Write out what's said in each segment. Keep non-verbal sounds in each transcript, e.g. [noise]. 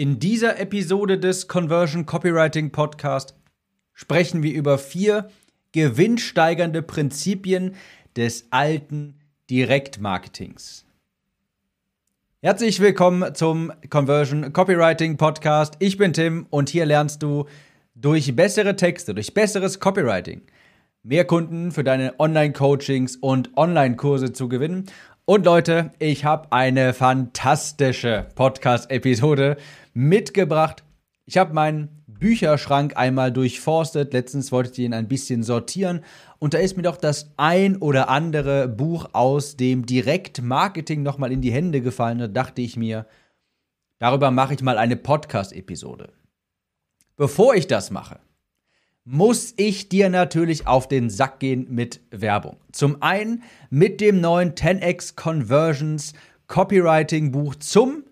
In dieser Episode des Conversion Copywriting Podcast sprechen wir über vier gewinnsteigernde Prinzipien des alten Direktmarketings. Herzlich willkommen zum Conversion Copywriting Podcast. Ich bin Tim und hier lernst du durch bessere Texte, durch besseres Copywriting mehr Kunden für deine Online-Coachings und Online-Kurse zu gewinnen. Und Leute, ich habe eine fantastische Podcast-Episode mitgebracht. Ich habe meinen Bücherschrank einmal durchforstet. Letztens wollte ich ihn ein bisschen sortieren. Und da ist mir doch das ein oder andere Buch aus dem Direktmarketing nochmal in die Hände gefallen. Da dachte ich mir, darüber mache ich mal eine Podcast-Episode. Bevor ich das mache, muss ich dir natürlich auf den Sack gehen mit Werbung. Zum einen mit dem neuen 10x Conversions Copywriting Buch zum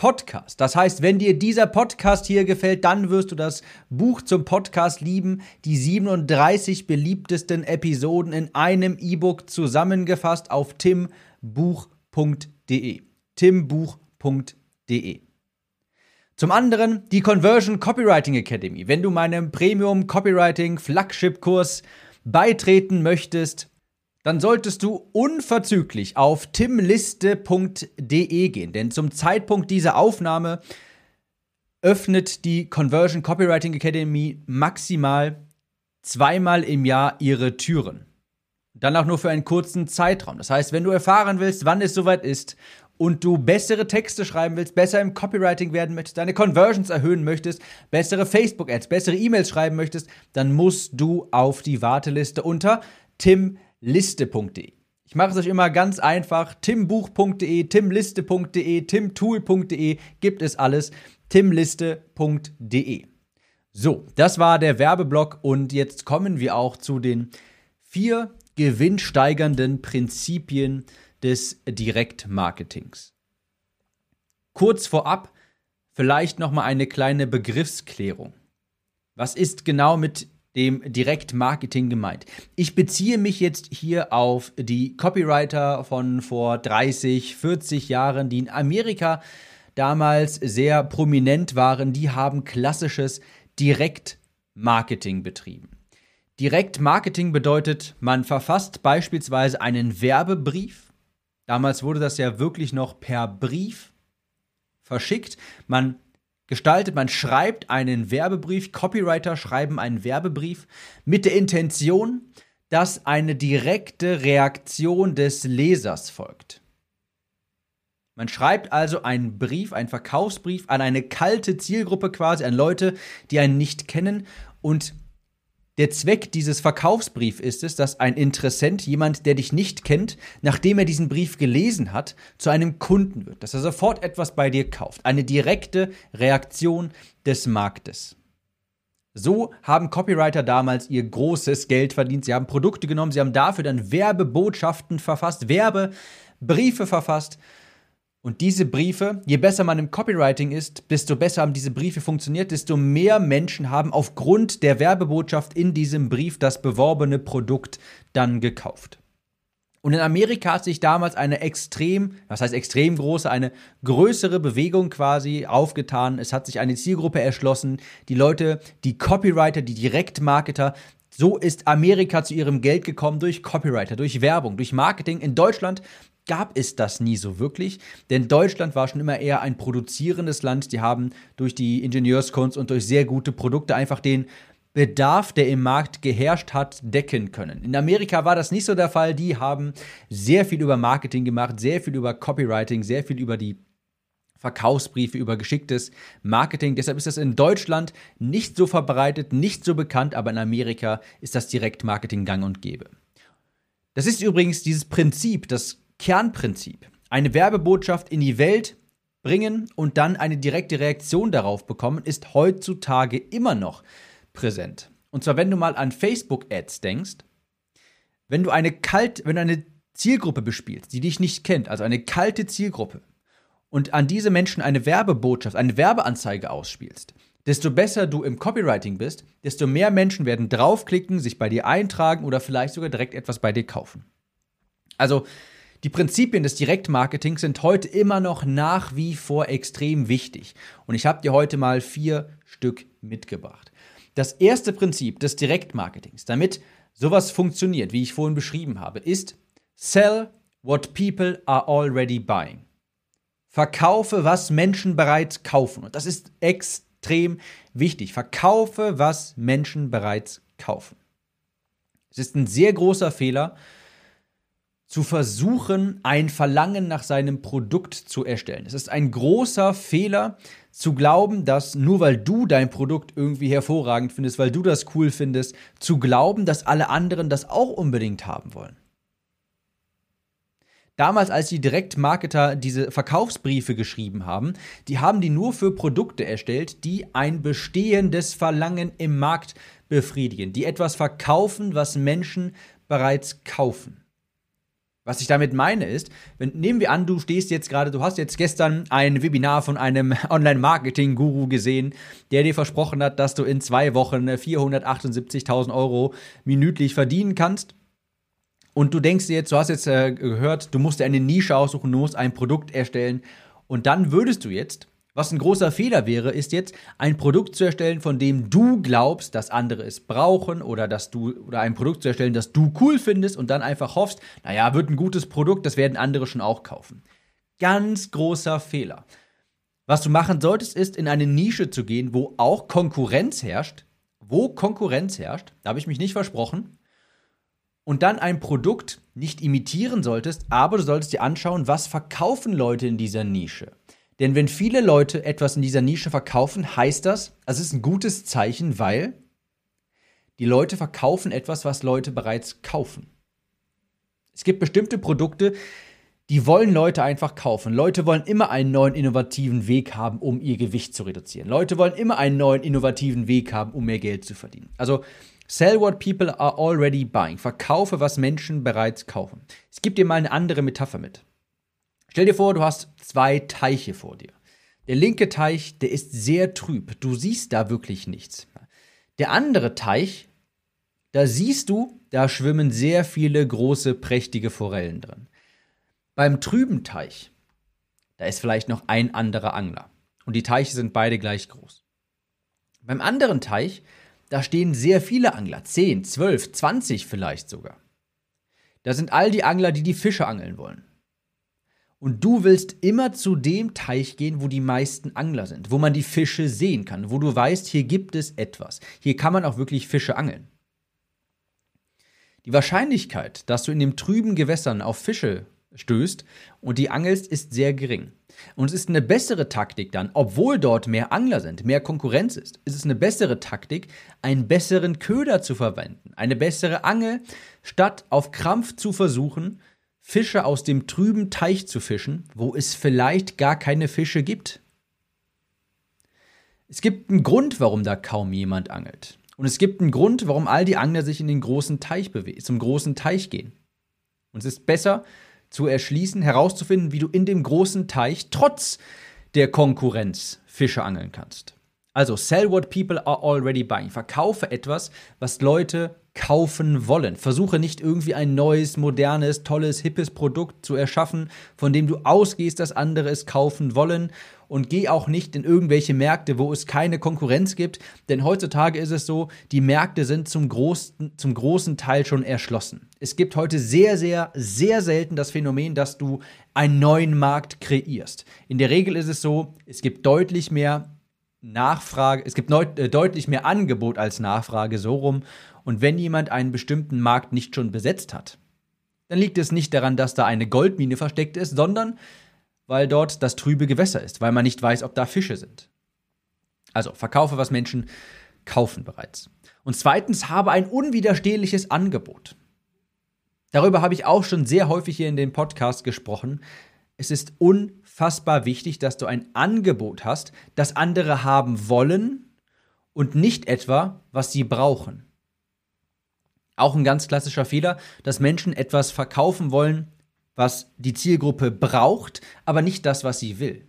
Podcast. Das heißt, wenn dir dieser Podcast hier gefällt, dann wirst du das Buch zum Podcast lieben. Die 37 beliebtesten Episoden in einem E-Book zusammengefasst auf timbuch.de. timbuch.de. Zum anderen die Conversion Copywriting Academy. Wenn du meinem Premium Copywriting Flagship Kurs beitreten möchtest, dann solltest du unverzüglich auf timliste.de gehen, denn zum Zeitpunkt dieser Aufnahme öffnet die Conversion Copywriting Academy maximal zweimal im Jahr ihre Türen. Dann auch nur für einen kurzen Zeitraum. Das heißt, wenn du erfahren willst, wann es soweit ist und du bessere Texte schreiben willst, besser im Copywriting werden möchtest, deine Conversions erhöhen möchtest, bessere Facebook-Ads, bessere E-Mails schreiben möchtest, dann musst du auf die Warteliste unter timliste.de timliste.de. Ich mache es euch immer ganz einfach. timbuch.de, timliste.de, timtool.de gibt es alles. timliste.de. So, das war der Werbeblock und jetzt kommen wir auch zu den vier gewinnsteigernden Prinzipien des Direktmarketings. Kurz vorab vielleicht noch mal eine kleine Begriffsklärung. Was ist genau mit dem Direktmarketing gemeint. Ich beziehe mich jetzt hier auf die Copywriter von vor 30, 40 Jahren, die in Amerika damals sehr prominent waren. Die haben klassisches Direktmarketing betrieben. Direktmarketing bedeutet, man verfasst beispielsweise einen Werbebrief. Damals wurde das ja wirklich noch per Brief verschickt. Man gestaltet. Man schreibt einen Werbebrief, Copywriter schreiben einen Werbebrief mit der Intention, dass eine direkte Reaktion des Lesers folgt. Man schreibt also einen Brief, einen Verkaufsbrief an eine kalte Zielgruppe quasi, an Leute, die einen nicht kennen und der Zweck dieses Verkaufsbriefs ist es, dass ein Interessent, jemand, der dich nicht kennt, nachdem er diesen Brief gelesen hat, zu einem Kunden wird, dass er sofort etwas bei dir kauft. Eine direkte Reaktion des Marktes. So haben Copywriter damals ihr großes Geld verdient. Sie haben Produkte genommen, sie haben dafür dann Werbebotschaften verfasst, Werbebriefe verfasst und diese Briefe, je besser man im Copywriting ist, desto besser haben diese Briefe funktioniert, desto mehr Menschen haben aufgrund der Werbebotschaft in diesem Brief das beworbene Produkt dann gekauft. Und in Amerika hat sich damals eine extrem, was heißt extrem große, eine größere Bewegung quasi aufgetan. Es hat sich eine Zielgruppe erschlossen. Die Leute, die Copywriter, die Direktmarketer, so ist Amerika zu ihrem Geld gekommen durch Copywriter, durch Werbung, durch Marketing. In Deutschland gab es das nie so wirklich, denn Deutschland war schon immer eher ein produzierendes Land. Die haben durch die Ingenieurskunst und durch sehr gute Produkte einfach den Bedarf, der im Markt geherrscht hat, decken können. In Amerika war das nicht so der Fall. Die haben sehr viel über Marketing gemacht, sehr viel über Copywriting, sehr viel über die Verkaufsbriefe, über geschicktes Marketing. Deshalb ist das in Deutschland nicht so verbreitet, nicht so bekannt, aber in Amerika ist das Direktmarketing gang und gäbe. Das ist übrigens dieses Prinzip, das Kernprinzip. Eine Werbebotschaft in die Welt bringen und dann eine direkte Reaktion darauf bekommen, ist heutzutage immer noch präsent. Und zwar, wenn du mal an Facebook-Ads denkst, wenn du eine kalt, wenn du eine Zielgruppe bespielst, die dich nicht kennt, also eine kalte Zielgruppe, und an diese Menschen eine Werbebotschaft, eine Werbeanzeige ausspielst, desto besser du im Copywriting bist, desto mehr Menschen werden draufklicken, sich bei dir eintragen oder vielleicht sogar direkt etwas bei dir kaufen. Also Die Prinzipien des Direktmarketings sind heute immer noch nach wie vor extrem wichtig. Und ich habe dir heute mal vier Stück mitgebracht. Das erste Prinzip des Direktmarketings, damit sowas funktioniert, wie ich vorhin beschrieben habe, ist Sell what people are already buying. Verkaufe, was Menschen bereits kaufen. Und das ist extrem wichtig. Verkaufe, was Menschen bereits kaufen. Es ist ein sehr großer Fehler, zu versuchen, ein Verlangen nach seinem Produkt zu erstellen. Es ist ein großer Fehler, zu glauben, dass nur weil du dein Produkt irgendwie hervorragend findest, weil du das cool findest, zu glauben, dass alle anderen das auch unbedingt haben wollen. Damals, als die Direktmarketer diese Verkaufsbriefe geschrieben haben, die haben die nur für Produkte erstellt, die ein bestehendes Verlangen im Markt befriedigen, die etwas verkaufen, was Menschen bereits kaufen. Was ich damit meine ist, wenn, nehmen wir an, du stehst jetzt gerade, du hast jetzt gestern ein Webinar von einem [laughs] Online-Marketing-Guru gesehen, der dir versprochen hat, dass du in zwei Wochen 478.000 Euro minütlich verdienen kannst. Und du denkst dir jetzt, du hast jetzt äh, gehört, du musst dir eine Nische aussuchen, du musst ein Produkt erstellen. Und dann würdest du jetzt was ein großer Fehler wäre, ist jetzt ein Produkt zu erstellen, von dem du glaubst, dass andere es brauchen oder dass du oder ein Produkt zu erstellen, das du cool findest und dann einfach hoffst, naja, wird ein gutes Produkt, das werden andere schon auch kaufen. Ganz großer Fehler. Was du machen solltest, ist in eine Nische zu gehen, wo auch Konkurrenz herrscht, wo Konkurrenz herrscht, da habe ich mich nicht versprochen, und dann ein Produkt nicht imitieren solltest, aber du solltest dir anschauen, was verkaufen Leute in dieser Nische. Denn wenn viele Leute etwas in dieser Nische verkaufen, heißt das, also es ist ein gutes Zeichen, weil die Leute verkaufen etwas, was Leute bereits kaufen. Es gibt bestimmte Produkte, die wollen Leute einfach kaufen. Leute wollen immer einen neuen innovativen Weg haben, um ihr Gewicht zu reduzieren. Leute wollen immer einen neuen innovativen Weg haben, um mehr Geld zu verdienen. Also sell what people are already buying. Verkaufe, was Menschen bereits kaufen. Ich gebe dir mal eine andere Metapher mit. Stell dir vor, du hast zwei Teiche vor dir. Der linke Teich, der ist sehr trüb. Du siehst da wirklich nichts. Der andere Teich, da siehst du, da schwimmen sehr viele große, prächtige Forellen drin. Beim trüben Teich, da ist vielleicht noch ein anderer Angler. Und die Teiche sind beide gleich groß. Beim anderen Teich, da stehen sehr viele Angler. 10, 12, 20 vielleicht sogar. Da sind all die Angler, die die Fische angeln wollen. Und du willst immer zu dem Teich gehen, wo die meisten Angler sind, wo man die Fische sehen kann, wo du weißt, hier gibt es etwas. Hier kann man auch wirklich Fische angeln. Die Wahrscheinlichkeit, dass du in den trüben Gewässern auf Fische stößt und die angelst, ist sehr gering. Und es ist eine bessere Taktik dann, obwohl dort mehr Angler sind, mehr Konkurrenz ist, ist es eine bessere Taktik, einen besseren Köder zu verwenden, eine bessere Angel, statt auf Krampf zu versuchen, Fische aus dem trüben Teich zu fischen, wo es vielleicht gar keine Fische gibt. Es gibt einen Grund, warum da kaum jemand angelt. Und es gibt einen Grund, warum all die Angler sich in den großen Teich bewegen, zum großen Teich gehen. Und es ist besser zu erschließen, herauszufinden, wie du in dem großen Teich trotz der Konkurrenz Fische angeln kannst. Also sell what people are already buying. Verkaufe etwas, was Leute kaufen wollen. Versuche nicht irgendwie ein neues, modernes, tolles, hippes Produkt zu erschaffen, von dem du ausgehst, dass andere es kaufen wollen. Und geh auch nicht in irgendwelche Märkte, wo es keine Konkurrenz gibt. Denn heutzutage ist es so, die Märkte sind zum großen, zum großen Teil schon erschlossen. Es gibt heute sehr, sehr, sehr selten das Phänomen, dass du einen neuen Markt kreierst. In der Regel ist es so, es gibt deutlich mehr Nachfrage, es gibt äh, deutlich mehr Angebot als Nachfrage so rum. Und wenn jemand einen bestimmten Markt nicht schon besetzt hat, dann liegt es nicht daran, dass da eine Goldmine versteckt ist, sondern weil dort das trübe Gewässer ist, weil man nicht weiß, ob da Fische sind. Also verkaufe, was Menschen kaufen bereits. Und zweitens habe ein unwiderstehliches Angebot. Darüber habe ich auch schon sehr häufig hier in den Podcast gesprochen. Es ist unfassbar wichtig, dass du ein Angebot hast, das andere haben wollen und nicht etwa, was sie brauchen. Auch ein ganz klassischer Fehler, dass Menschen etwas verkaufen wollen, was die Zielgruppe braucht, aber nicht das, was sie will.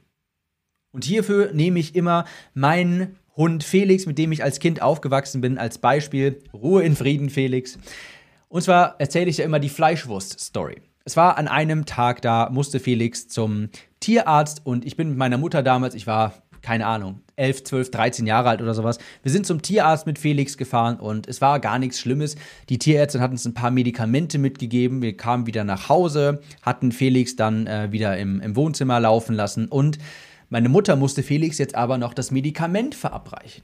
Und hierfür nehme ich immer meinen Hund Felix, mit dem ich als Kind aufgewachsen bin, als Beispiel. Ruhe in Frieden, Felix. Und zwar erzähle ich ja immer die Fleischwurst-Story. es war an einem Tag, da musste Felix zum Tierarzt und ich bin mit meiner Mutter damals, ich war, keine Ahnung, 11, 12, 13 Jahre alt oder sowas. Wir sind zum Tierarzt mit Felix gefahren und es war gar nichts Schlimmes. Die Tierärztin hat uns ein paar Medikamente mitgegeben. Wir kamen wieder nach Hause, hatten Felix dann äh, wieder im, im Wohnzimmer laufen lassen und meine Mutter musste Felix jetzt aber noch das Medikament verabreichen.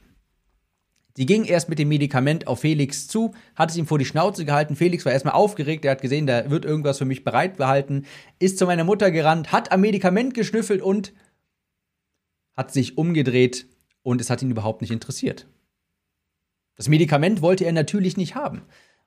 Sie ging erst mit dem Medikament auf Felix zu, hat es ihm vor die Schnauze gehalten. Felix war erstmal aufgeregt, er hat gesehen, da wird irgendwas für mich bereitgehalten, ist zu meiner Mutter gerannt, hat am Medikament geschnüffelt und hat sich umgedreht und es hat ihn überhaupt nicht interessiert. Das Medikament wollte er natürlich nicht haben.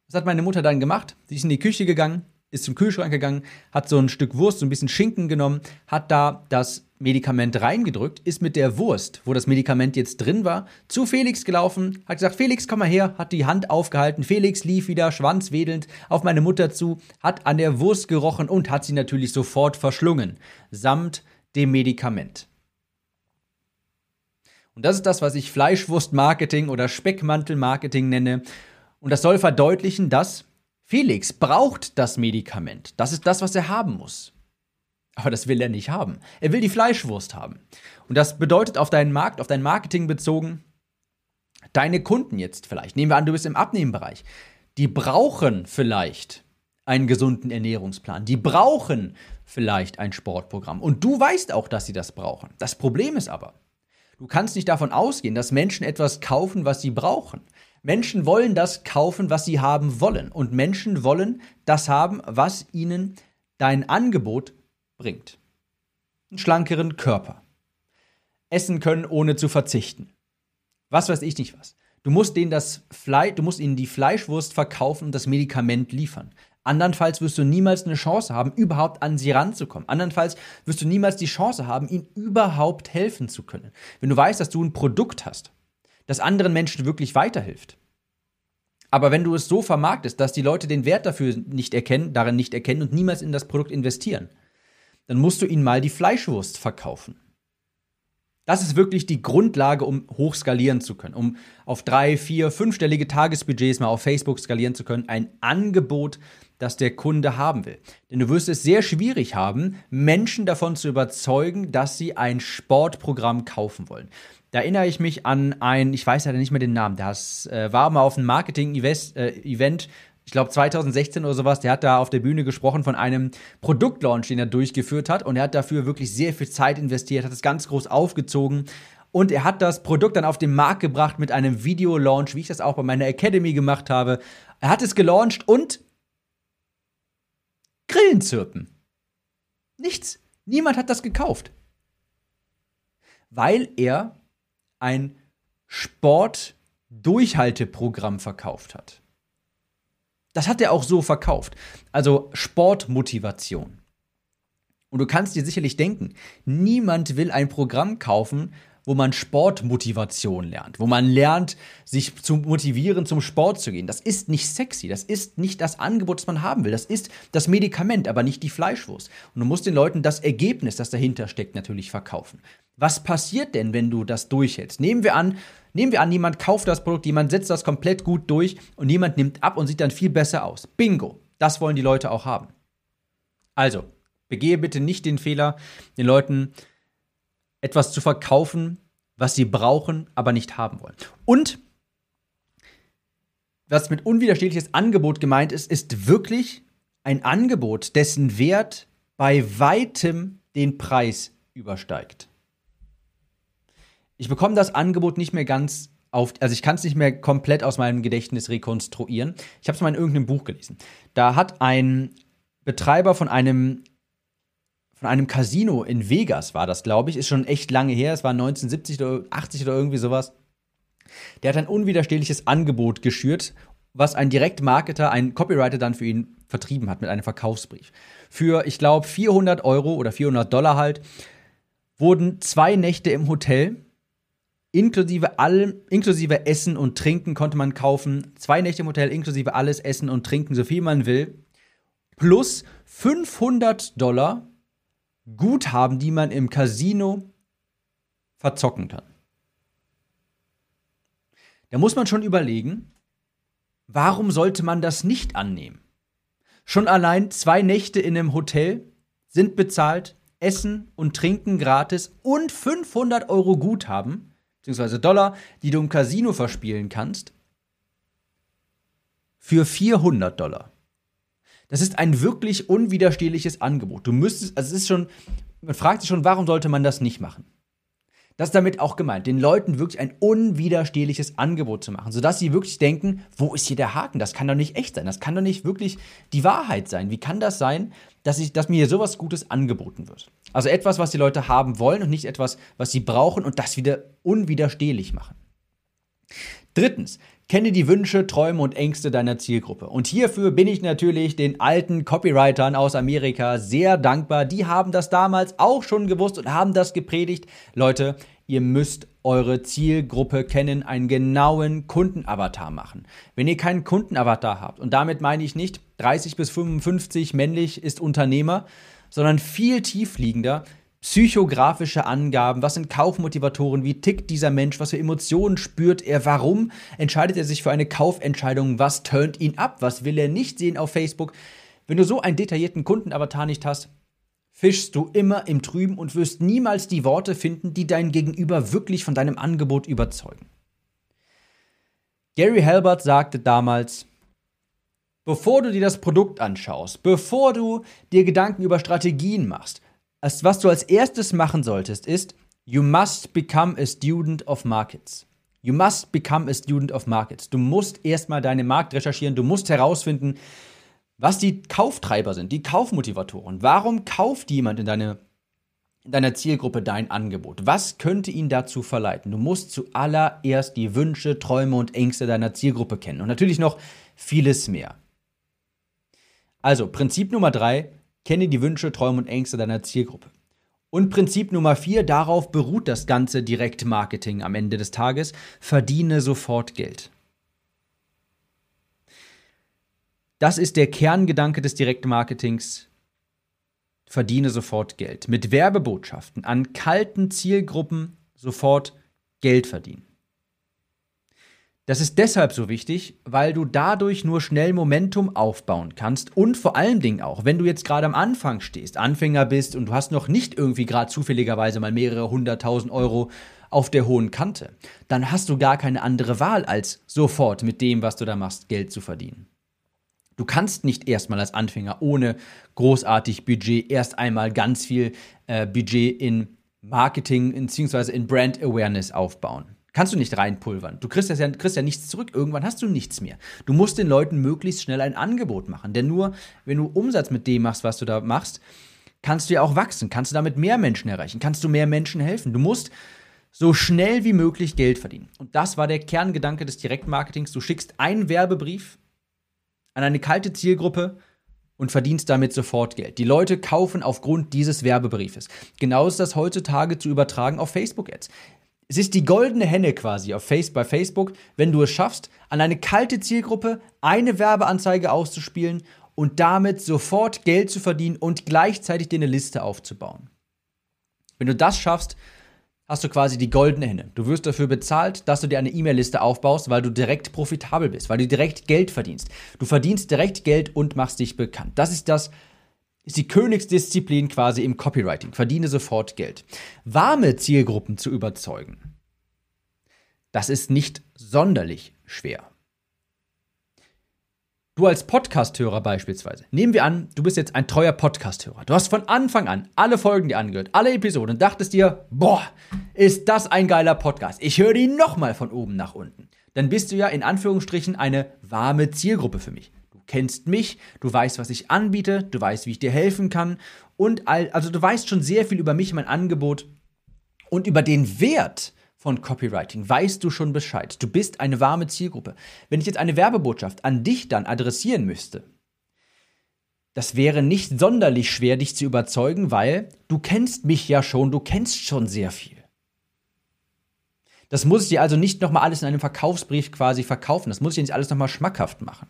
Was hat meine Mutter dann gemacht? Sie ist in die Küche gegangen, ist zum Kühlschrank gegangen, hat so ein Stück Wurst, so ein bisschen Schinken genommen, hat da das Medikament reingedrückt, ist mit der Wurst, wo das Medikament jetzt drin war, zu Felix gelaufen, hat gesagt, Felix, komm mal her, hat die Hand aufgehalten. Felix lief wieder schwanzwedelnd auf meine Mutter zu, hat an der Wurst gerochen und hat sie natürlich sofort verschlungen, samt dem Medikament. Und das ist das, was ich Fleischwurstmarketing oder Speckmantelmarketing nenne. Und das soll verdeutlichen, dass Felix braucht das Medikament. Das ist das, was er haben muss. Aber das will er nicht haben. Er will die Fleischwurst haben. Und das bedeutet auf deinen Markt, auf dein Marketing bezogen, deine Kunden jetzt vielleicht, nehmen wir an, du bist im Abnehmenbereich, die brauchen vielleicht einen gesunden Ernährungsplan. Die brauchen vielleicht ein Sportprogramm. Und du weißt auch, dass sie das brauchen. Das Problem ist aber, du kannst nicht davon ausgehen, dass Menschen etwas kaufen, was sie brauchen. Menschen wollen das kaufen, was sie haben wollen. Und Menschen wollen das haben, was ihnen dein Angebot bringt. Einen schlankeren Körper. Essen können, ohne zu verzichten. Was weiß ich nicht was. Du musst denen das Fleisch, du musst ihnen die Fleischwurst verkaufen und das Medikament liefern. Andernfalls wirst du niemals eine Chance haben, überhaupt an sie ranzukommen. Andernfalls wirst du niemals die Chance haben, ihnen überhaupt helfen zu können. Wenn du weißt, dass du ein Produkt hast, das anderen Menschen wirklich weiterhilft. Aber wenn du es so vermarktest, dass die Leute den Wert dafür nicht erkennen, darin nicht erkennen und niemals in das Produkt investieren, dann musst du ihnen mal die Fleischwurst verkaufen. Das ist wirklich die Grundlage, um hoch skalieren zu können, um auf drei, vier, fünfstellige Tagesbudgets mal auf Facebook skalieren zu können. Ein Angebot, das der Kunde haben will. Denn du wirst es sehr schwierig haben, Menschen davon zu überzeugen, dass sie ein Sportprogramm kaufen wollen. Da erinnere ich mich an ein, ich weiß ja nicht mehr den Namen, das äh, war mal auf einem Marketing-Event, äh, ich glaube 2016 oder sowas, der hat da auf der Bühne gesprochen von einem Produktlaunch, den er durchgeführt hat und er hat dafür wirklich sehr viel Zeit investiert, hat es ganz groß aufgezogen und er hat das Produkt dann auf den Markt gebracht mit einem Video-Launch, wie ich das auch bei meiner Academy gemacht habe. Er hat es gelauncht und Grillen zirpen. Nichts. Niemand hat das gekauft. Weil er ein Sportdurchhalteprogramm verkauft hat. Das hat er auch so verkauft. Also Sportmotivation. Und du kannst dir sicherlich denken, niemand will ein Programm kaufen, wo man Sportmotivation lernt, wo man lernt, sich zu motivieren, zum Sport zu gehen. Das ist nicht sexy, das ist nicht das Angebot, das man haben will. Das ist das Medikament, aber nicht die Fleischwurst. Und du musst den Leuten das Ergebnis, das dahinter steckt, natürlich verkaufen. Was passiert denn, wenn du das durchhältst? Nehmen wir an, nehmen wir an, jemand kauft das Produkt, jemand setzt das komplett gut durch und jemand nimmt ab und sieht dann viel besser aus. Bingo. Das wollen die Leute auch haben. Also, begehe bitte nicht den Fehler, den Leuten etwas zu verkaufen, was sie brauchen, aber nicht haben wollen. Und was mit unwiderstehliches Angebot gemeint ist, ist wirklich ein Angebot, dessen Wert bei weitem den Preis übersteigt ich bekomme das Angebot nicht mehr ganz auf, also ich kann es nicht mehr komplett aus meinem Gedächtnis rekonstruieren. Ich habe es mal in irgendeinem Buch gelesen. Da hat ein Betreiber von einem von einem Casino in Vegas war das, glaube ich, ist schon echt lange her, es war 1970 oder 80 oder irgendwie sowas. Der hat ein unwiderstehliches Angebot geschürt, was ein Direktmarketer, ein Copywriter dann für ihn vertrieben hat mit einem Verkaufsbrief. Für, ich glaube, 400 Euro oder 400 Dollar halt, wurden zwei Nächte im Hotel Inklusive allem, inklusive Essen und Trinken konnte man kaufen. Zwei Nächte im Hotel, inklusive alles Essen und Trinken, so viel man will. Plus 500 Dollar Guthaben, die man im Casino verzocken kann. Da muss man schon überlegen, warum sollte man das nicht annehmen? Schon allein zwei Nächte in einem Hotel sind bezahlt, Essen und Trinken gratis und 500 Euro Guthaben, beziehungsweise Dollar, die du im Casino verspielen kannst, für 400 Dollar. Das ist ein wirklich unwiderstehliches Angebot. Du müsstest, also es ist schon, man fragt sich schon, warum sollte man das nicht machen? Das ist damit auch gemeint, den Leuten wirklich ein unwiderstehliches Angebot zu machen, sodass sie wirklich denken, wo ist hier der Haken? Das kann doch nicht echt sein, das kann doch nicht wirklich die Wahrheit sein. Wie kann das sein, dass, ich, dass mir hier sowas Gutes angeboten wird? Also etwas, was die Leute haben wollen und nicht etwas, was sie brauchen und das wieder unwiderstehlich machen. Drittens, Kenne die Wünsche, Träume und Ängste deiner Zielgruppe. Und hierfür bin ich natürlich den alten Copywritern aus Amerika sehr dankbar. Die haben das damals auch schon gewusst und haben das gepredigt. Leute, ihr müsst eure Zielgruppe kennen, einen genauen Kundenavatar machen. Wenn ihr keinen Kundenavatar habt, und damit meine ich nicht 30 bis 55 männlich ist Unternehmer, sondern viel tiefliegender, psychografische Angaben, was sind Kaufmotivatoren, wie tickt dieser Mensch, was für Emotionen spürt er, warum entscheidet er sich für eine Kaufentscheidung, was turnt ihn ab, was will er nicht sehen auf Facebook. Wenn du so einen detaillierten Kundenavatar nicht hast, fischst du immer im Trüben und wirst niemals die Worte finden, die dein Gegenüber wirklich von deinem Angebot überzeugen. Gary Halbert sagte damals, bevor du dir das Produkt anschaust, bevor du dir Gedanken über Strategien machst, was du als erstes machen solltest, ist, you must become a student of markets. You must become a student of markets. Du musst erstmal deine Markt recherchieren, du musst herausfinden, was die Kauftreiber sind, die Kaufmotivatoren. Warum kauft jemand in, deine, in deiner Zielgruppe dein Angebot? Was könnte ihn dazu verleiten? Du musst zuallererst die Wünsche, Träume und Ängste deiner Zielgruppe kennen und natürlich noch vieles mehr. Also, Prinzip Nummer drei, Kenne die Wünsche, Träume und Ängste deiner Zielgruppe. Und Prinzip Nummer vier, darauf beruht das ganze Direktmarketing am Ende des Tages, verdiene sofort Geld. Das ist der Kerngedanke des Direktmarketings. Verdiene sofort Geld. Mit Werbebotschaften an kalten Zielgruppen sofort Geld verdienen. Das ist deshalb so wichtig, weil du dadurch nur schnell Momentum aufbauen kannst und vor allen Dingen auch, wenn du jetzt gerade am Anfang stehst, Anfänger bist und du hast noch nicht irgendwie gerade zufälligerweise mal mehrere hunderttausend Euro auf der hohen Kante, dann hast du gar keine andere Wahl, als sofort mit dem, was du da machst, Geld zu verdienen. Du kannst nicht erstmal als Anfänger ohne großartig Budget erst einmal ganz viel äh, Budget in Marketing bzw. in Brand Awareness aufbauen. Kannst du nicht reinpulvern. Du kriegst, ja, kriegst ja nichts zurück. Irgendwann hast du nichts mehr. Du musst den Leuten möglichst schnell ein Angebot machen. Denn nur, wenn du Umsatz mit dem machst, was du da machst, kannst du ja auch wachsen. Kannst du damit mehr Menschen erreichen. Kannst du mehr Menschen helfen. Du musst so schnell wie möglich Geld verdienen. Und das war der Kerngedanke des Direktmarketings. Du schickst einen Werbebrief an eine kalte Zielgruppe und verdienst damit sofort Geld. Die Leute kaufen aufgrund dieses Werbebriefes. Genau ist das heutzutage zu übertragen auf Facebook-Ads. Es ist die goldene Henne quasi auf Face bei Facebook, wenn du es schaffst, an eine kalte Zielgruppe eine Werbeanzeige auszuspielen und damit sofort Geld zu verdienen und gleichzeitig dir eine Liste aufzubauen. Wenn du das schaffst, hast du quasi die goldene Henne. Du wirst dafür bezahlt, dass du dir eine E-Mail-Liste aufbaust, weil du direkt profitabel bist, weil du direkt Geld verdienst. Du verdienst direkt Geld und machst dich bekannt. Das ist das, ist die Königsdisziplin quasi im Copywriting. Verdiene sofort Geld. Warme Zielgruppen zu überzeugen, das ist nicht sonderlich schwer. Du als Podcasthörer beispielsweise. Nehmen wir an, du bist jetzt ein treuer Podcasthörer. Du hast von Anfang an alle Folgen dir angehört, alle Episoden und dachtest dir, boah, ist das ein geiler Podcast. Ich höre die nochmal von oben nach unten. Dann bist du ja in Anführungsstrichen eine warme Zielgruppe für mich kennst mich, du weißt, was ich anbiete, du weißt, wie ich dir helfen kann und all, also du weißt schon sehr viel über mich, mein Angebot und über den Wert von Copywriting weißt du schon Bescheid. Du bist eine warme Zielgruppe. Wenn ich jetzt eine Werbebotschaft an dich dann adressieren müsste, das wäre nicht sonderlich schwer, dich zu überzeugen, weil du kennst mich ja schon, du kennst schon sehr viel. Das muss ich dir also nicht nochmal alles in einem Verkaufsbrief quasi verkaufen. Das muss ich dir nicht alles nochmal schmackhaft machen.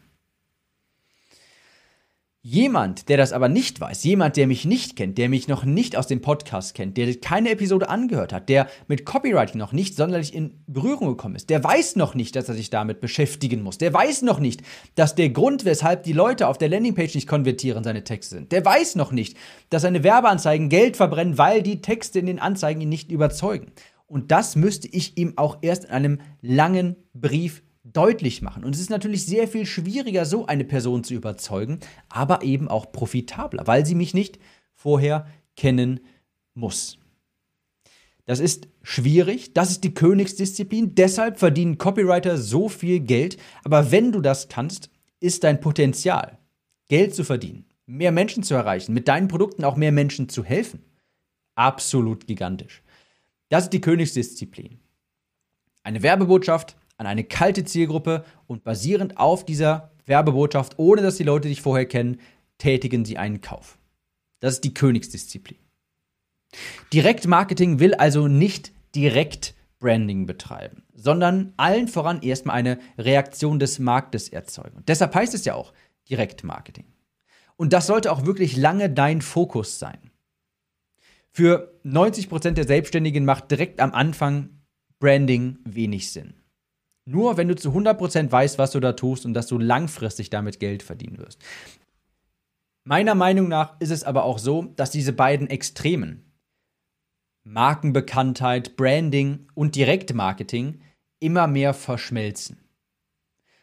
Jemand, der das aber nicht weiß, jemand, der mich nicht kennt, der mich noch nicht aus dem Podcast kennt, der keine Episode angehört hat, der mit Copywriting noch nicht sonderlich in Berührung gekommen ist, der weiß noch nicht, dass er sich damit beschäftigen muss. Der weiß noch nicht, dass der Grund, weshalb die Leute auf der Landingpage nicht konvertieren, seine Texte sind. Der weiß noch nicht, dass seine Werbeanzeigen Geld verbrennen, weil die Texte in den Anzeigen ihn nicht überzeugen. Und das müsste ich ihm auch erst in einem langen Brief deutlich machen. Und es ist natürlich sehr viel schwieriger, so eine Person zu überzeugen, aber eben auch profitabler, weil sie mich nicht vorher kennen muss. Das ist schwierig, das ist die Königsdisziplin, deshalb verdienen Copywriter so viel Geld, aber wenn du das kannst, ist dein Potenzial, Geld zu verdienen, mehr Menschen zu erreichen, mit deinen Produkten auch mehr Menschen zu helfen, absolut gigantisch. Das ist die Königsdisziplin. Eine Werbebotschaft an eine kalte Zielgruppe und basierend auf dieser Werbebotschaft, ohne dass die Leute dich vorher kennen, tätigen sie einen Kauf. Das ist die Königsdisziplin. Direktmarketing will also nicht direkt Branding betreiben, sondern allen voran erstmal eine Reaktion des Marktes erzeugen. Und deshalb heißt es ja auch Direktmarketing. Und das sollte auch wirklich lange dein Fokus sein. Für 90% der Selbstständigen macht direkt am Anfang Branding wenig Sinn. Nur wenn du zu 100% weißt, was du da tust und dass du langfristig damit Geld verdienen wirst. Meiner Meinung nach ist es aber auch so, dass diese beiden Extremen, Markenbekanntheit, Branding und Direktmarketing, immer mehr verschmelzen.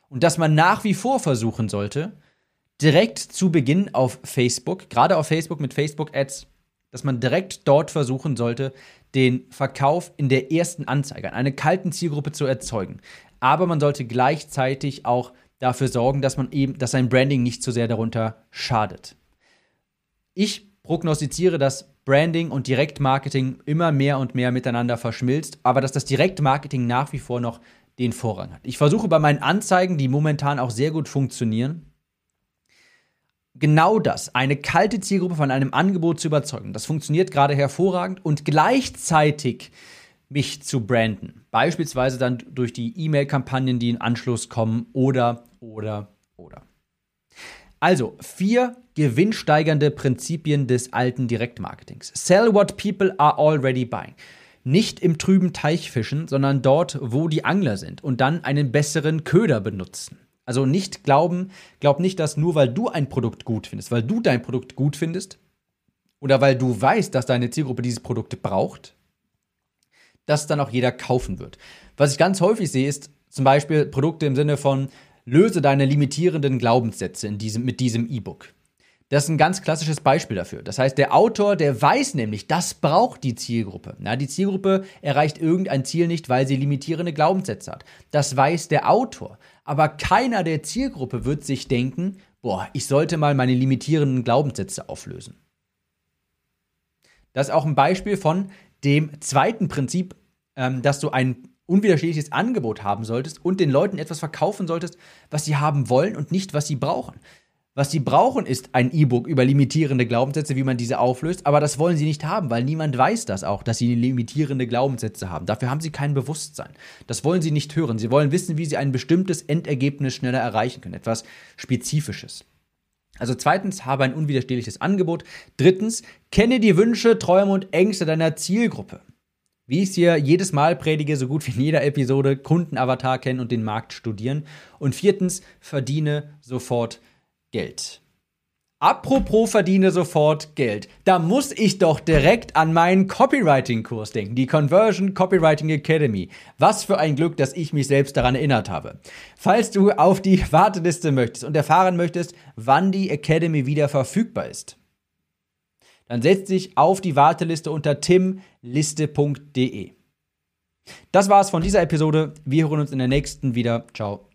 Und dass man nach wie vor versuchen sollte, direkt zu Beginn auf Facebook, gerade auf Facebook mit Facebook-Ads, dass man direkt dort versuchen sollte, den Verkauf in der ersten Anzeige an eine kalten Zielgruppe zu erzeugen aber man sollte gleichzeitig auch dafür sorgen, dass man eben, dass sein Branding nicht zu sehr darunter schadet. Ich prognostiziere, dass Branding und Direktmarketing immer mehr und mehr miteinander verschmilzt, aber dass das Direktmarketing nach wie vor noch den Vorrang hat. Ich versuche bei meinen Anzeigen, die momentan auch sehr gut funktionieren, genau das, eine kalte Zielgruppe von einem Angebot zu überzeugen. Das funktioniert gerade hervorragend und gleichzeitig mich zu branden. Beispielsweise dann durch die E-Mail-Kampagnen, die in Anschluss kommen oder, oder, oder. Also, vier gewinnsteigernde Prinzipien des alten Direktmarketings. Sell what people are already buying. Nicht im trüben Teich fischen, sondern dort, wo die Angler sind und dann einen besseren Köder benutzen. Also nicht glauben, glaub nicht, dass nur weil du ein Produkt gut findest, weil du dein Produkt gut findest oder weil du weißt, dass deine Zielgruppe dieses Produkt braucht, dass dann auch jeder kaufen wird. Was ich ganz häufig sehe, ist zum Beispiel Produkte im Sinne von löse deine limitierenden Glaubenssätze in diesem, mit diesem E-Book. Das ist ein ganz klassisches Beispiel dafür. Das heißt, der Autor, der weiß nämlich, das braucht die Zielgruppe. Na, die Zielgruppe erreicht irgendein Ziel nicht, weil sie limitierende Glaubenssätze hat. Das weiß der Autor. Aber keiner der Zielgruppe wird sich denken, boah, ich sollte mal meine limitierenden Glaubenssätze auflösen. Das ist auch ein Beispiel von, dem zweiten Prinzip, ähm, dass du ein unwiderstehliches Angebot haben solltest und den Leuten etwas verkaufen solltest, was sie haben wollen und nicht, was sie brauchen. Was sie brauchen, ist ein E-Book über limitierende Glaubenssätze, wie man diese auflöst, aber das wollen sie nicht haben, weil niemand weiß das auch, dass sie limitierende Glaubenssätze haben. Dafür haben sie kein Bewusstsein. Das wollen sie nicht hören. Sie wollen wissen, wie sie ein bestimmtes Endergebnis schneller erreichen können, etwas Spezifisches. Also zweitens, habe ein unwiderstehliches Angebot. Drittens, kenne die Wünsche, Träume und Ängste deiner Zielgruppe. Wie ich es hier jedes Mal predige, so gut wie in jeder Episode, Kundenavatar kennen und den Markt studieren. Und viertens, verdiene sofort Geld. Apropos verdiene sofort Geld. Da muss ich doch direkt an meinen Copywriting-Kurs denken, die Conversion Copywriting Academy. Was für ein Glück, dass ich mich selbst daran erinnert habe. Falls du auf die [laughs] Warteliste möchtest und erfahren möchtest, wann die Academy wieder verfügbar ist, dann setz dich auf die Warteliste unter timliste.de. Das war's von dieser Episode. Wir hören uns in der nächsten wieder. Ciao.